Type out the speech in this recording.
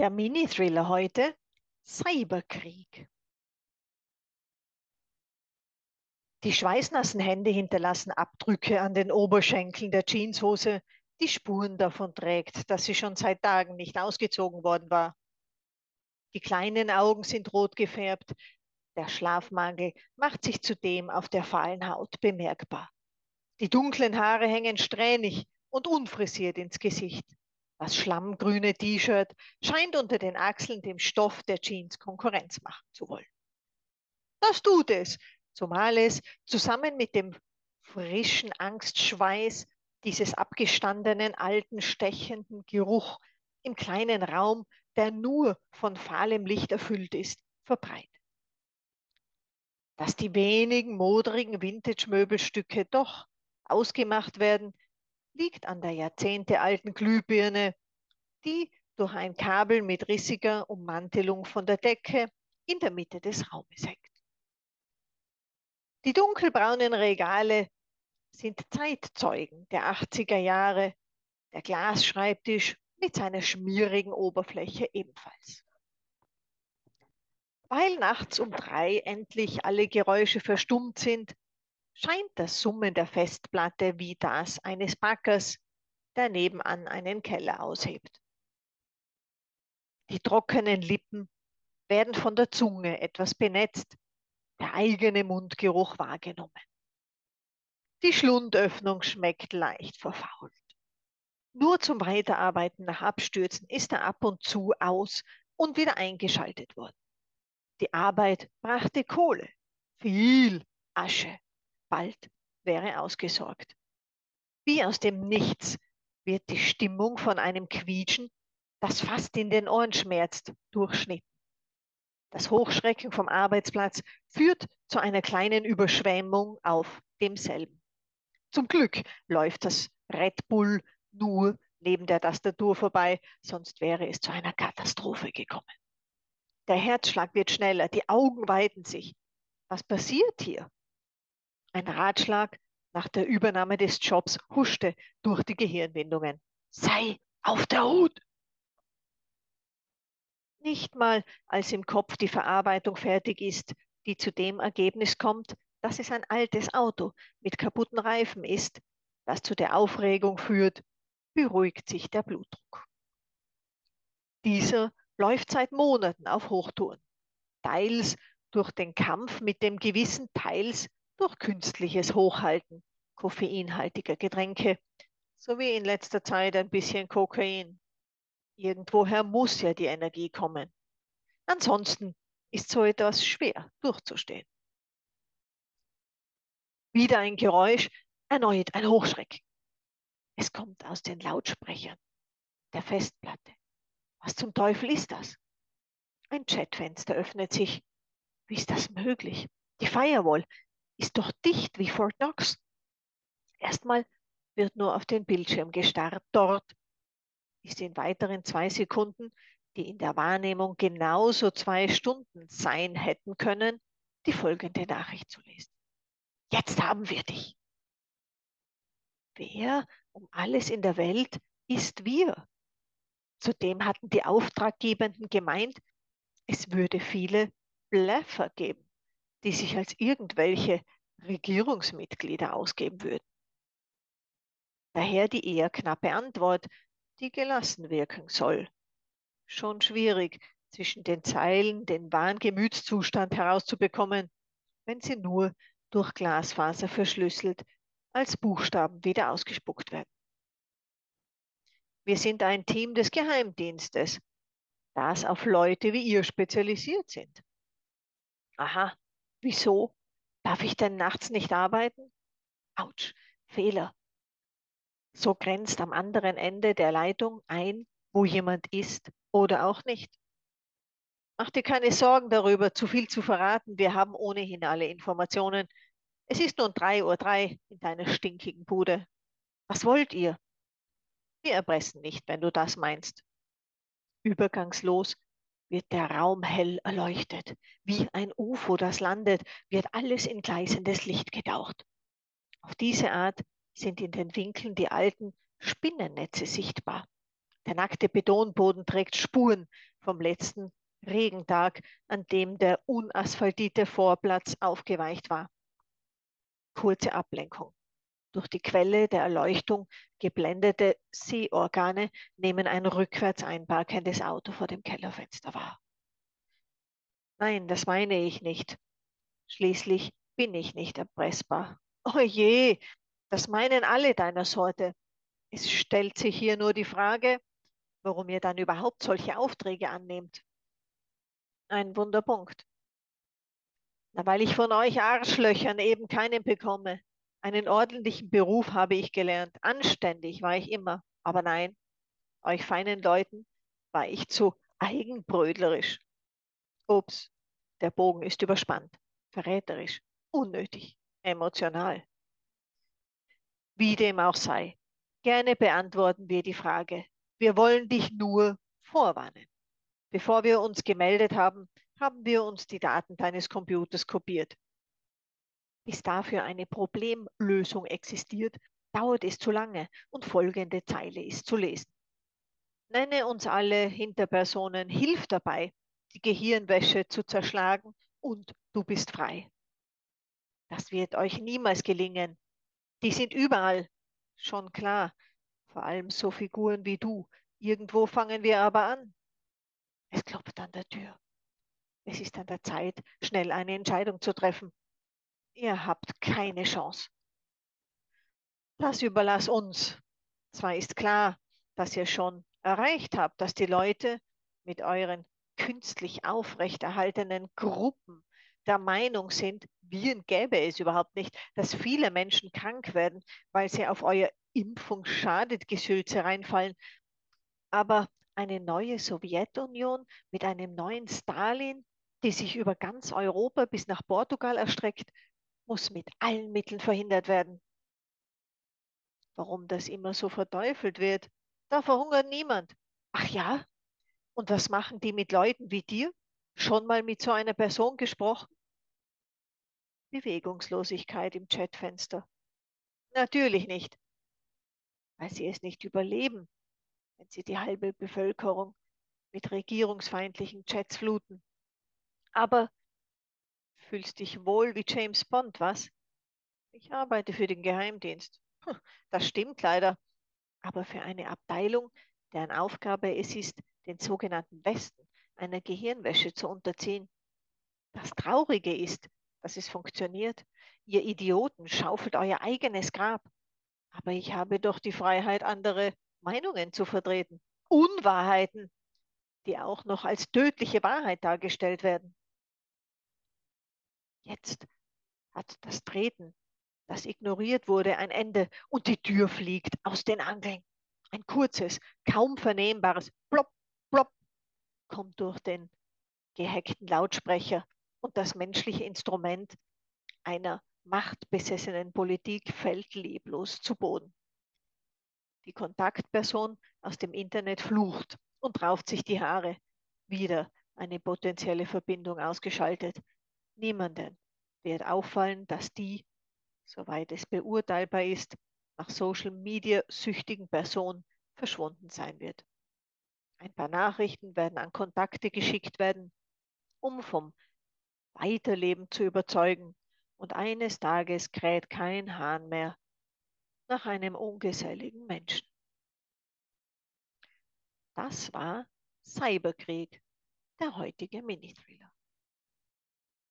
Der Mini-Thriller heute Cyberkrieg. Die schweißnassen Hände hinterlassen Abdrücke an den Oberschenkeln der Jeanshose, die Spuren davon trägt, dass sie schon seit Tagen nicht ausgezogen worden war. Die kleinen Augen sind rot gefärbt, der Schlafmangel macht sich zudem auf der fahlen Haut bemerkbar. Die dunklen Haare hängen strähnig und unfrisiert ins Gesicht. Das schlammgrüne T-Shirt scheint unter den Achseln dem Stoff der Jeans Konkurrenz machen zu wollen. Das tut es, zumal es zusammen mit dem frischen Angstschweiß dieses abgestandenen, alten, stechenden Geruch im kleinen Raum, der nur von fahlem Licht erfüllt ist, verbreitet. Dass die wenigen moderigen Vintage-Möbelstücke doch ausgemacht werden, liegt an der jahrzehntealten Glühbirne, die durch ein Kabel mit rissiger Ummantelung von der Decke in der Mitte des Raumes hängt. Die dunkelbraunen Regale sind Zeitzeugen der 80er Jahre, der Glasschreibtisch mit seiner schmierigen Oberfläche ebenfalls. Weil nachts um drei endlich alle Geräusche verstummt sind, scheint das Summen der Festplatte wie das eines Backers, der nebenan einen Keller aushebt. Die trockenen Lippen werden von der Zunge etwas benetzt, der eigene Mundgeruch wahrgenommen. Die Schlundöffnung schmeckt leicht verfault. Nur zum Weiterarbeiten nach Abstürzen ist er ab und zu aus und wieder eingeschaltet worden. Die Arbeit brachte Kohle, viel Asche bald wäre ausgesorgt. Wie aus dem Nichts wird die Stimmung von einem Quietschen, das fast in den Ohren schmerzt, durchschnitten. Das Hochschrecken vom Arbeitsplatz führt zu einer kleinen Überschwemmung auf demselben. Zum Glück läuft das Red Bull nur neben der Tastatur vorbei, sonst wäre es zu einer Katastrophe gekommen. Der Herzschlag wird schneller, die Augen weiten sich. Was passiert hier? Ein Ratschlag nach der Übernahme des Jobs huschte durch die Gehirnwindungen. Sei auf der Hut! Nicht mal, als im Kopf die Verarbeitung fertig ist, die zu dem Ergebnis kommt, dass es ein altes Auto mit kaputten Reifen ist, das zu der Aufregung führt, beruhigt sich der Blutdruck. Dieser läuft seit Monaten auf Hochtouren, teils durch den Kampf mit dem Gewissen, teils durch künstliches Hochhalten koffeinhaltiger Getränke sowie in letzter Zeit ein bisschen Kokain. Irgendwoher muss ja die Energie kommen. Ansonsten ist so etwas schwer durchzustehen. Wieder ein Geräusch, erneut ein Hochschreck. Es kommt aus den Lautsprechern der Festplatte. Was zum Teufel ist das? Ein Chatfenster öffnet sich. Wie ist das möglich? Die Firewall ist doch dicht wie Fort Knox. Erstmal wird nur auf den Bildschirm gestarrt. Dort ist in weiteren zwei Sekunden, die in der Wahrnehmung genauso zwei Stunden sein hätten können, die folgende Nachricht zu lesen. Jetzt haben wir dich. Wer um alles in der Welt ist wir? Zudem hatten die Auftraggebenden gemeint, es würde viele Bleffer geben die sich als irgendwelche Regierungsmitglieder ausgeben würden. Daher die eher knappe Antwort, die gelassen wirken soll. Schon schwierig, zwischen den Zeilen den wahren Gemütszustand herauszubekommen, wenn sie nur durch Glasfaser verschlüsselt als Buchstaben wieder ausgespuckt werden. Wir sind ein Team des Geheimdienstes, das auf Leute wie ihr spezialisiert sind. Aha, Wieso? Darf ich denn nachts nicht arbeiten? Autsch, Fehler. So grenzt am anderen Ende der Leitung ein, wo jemand ist oder auch nicht. Mach dir keine Sorgen darüber, zu viel zu verraten. Wir haben ohnehin alle Informationen. Es ist nun 3.03 Uhr in deiner stinkigen Bude. Was wollt ihr? Wir erpressen nicht, wenn du das meinst. Übergangslos wird der Raum hell erleuchtet. Wie ein UFO, das landet, wird alles in gleißendes Licht getaucht. Auf diese Art sind in den Winkeln die alten Spinnennetze sichtbar. Der nackte Betonboden trägt Spuren vom letzten Regentag, an dem der unasphaltierte Vorplatz aufgeweicht war. Kurze Ablenkung. Durch die Quelle der Erleuchtung geblendete Sehorgane nehmen ein rückwärts einparkendes Auto vor dem Kellerfenster wahr. Nein, das meine ich nicht. Schließlich bin ich nicht erpressbar. Oh das meinen alle deiner Sorte. Es stellt sich hier nur die Frage, warum ihr dann überhaupt solche Aufträge annehmt. Ein Wunderpunkt. Na, weil ich von euch Arschlöchern eben keinen bekomme. Einen ordentlichen Beruf habe ich gelernt. Anständig war ich immer. Aber nein, euch feinen Leuten war ich zu eigenbrödlerisch. Ups, der Bogen ist überspannt. Verräterisch, unnötig, emotional. Wie dem auch sei, gerne beantworten wir die Frage. Wir wollen dich nur vorwarnen. Bevor wir uns gemeldet haben, haben wir uns die Daten deines Computers kopiert bis dafür eine Problemlösung existiert, dauert es zu lange und folgende Zeile ist zu lesen. Nenne uns alle Hinterpersonen, hilf dabei, die Gehirnwäsche zu zerschlagen und du bist frei. Das wird euch niemals gelingen. Die sind überall, schon klar, vor allem so Figuren wie du. Irgendwo fangen wir aber an. Es klopft an der Tür. Es ist an der Zeit, schnell eine Entscheidung zu treffen. Ihr habt keine Chance. Das überlass uns. Zwar ist klar, dass ihr schon erreicht habt, dass die Leute mit euren künstlich aufrechterhaltenen Gruppen der Meinung sind, Viren gäbe es überhaupt nicht, dass viele Menschen krank werden, weil sie auf euer Impfung schadet Gesülze reinfallen. Aber eine neue Sowjetunion mit einem neuen Stalin, die sich über ganz Europa bis nach Portugal erstreckt, muss mit allen Mitteln verhindert werden. Warum das immer so verteufelt wird? Da verhungert niemand. Ach ja? Und was machen die mit Leuten wie dir? Schon mal mit so einer Person gesprochen? Bewegungslosigkeit im Chatfenster. Natürlich nicht, weil sie es nicht überleben, wenn sie die halbe Bevölkerung mit regierungsfeindlichen Chats fluten. Aber Fühlst dich wohl wie James Bond, was? Ich arbeite für den Geheimdienst. Das stimmt leider. Aber für eine Abteilung, deren Aufgabe es ist, den sogenannten Westen einer Gehirnwäsche zu unterziehen. Das Traurige ist, dass es funktioniert. Ihr Idioten schaufelt euer eigenes Grab. Aber ich habe doch die Freiheit, andere Meinungen zu vertreten. Unwahrheiten, die auch noch als tödliche Wahrheit dargestellt werden. Jetzt hat das Treten, das ignoriert wurde, ein Ende und die Tür fliegt aus den Angeln. Ein kurzes, kaum vernehmbares Plopp, Plopp kommt durch den gehackten Lautsprecher und das menschliche Instrument einer machtbesessenen Politik fällt leblos zu Boden. Die Kontaktperson aus dem Internet flucht und rauft sich die Haare. Wieder eine potenzielle Verbindung ausgeschaltet. Niemanden wird auffallen, dass die, soweit es beurteilbar ist, nach Social Media süchtigen Person verschwunden sein wird. Ein paar Nachrichten werden an Kontakte geschickt werden, um vom Weiterleben zu überzeugen. Und eines Tages kräht kein Hahn mehr nach einem ungeselligen Menschen. Das war Cyberkrieg, der heutige Mini-Thriller.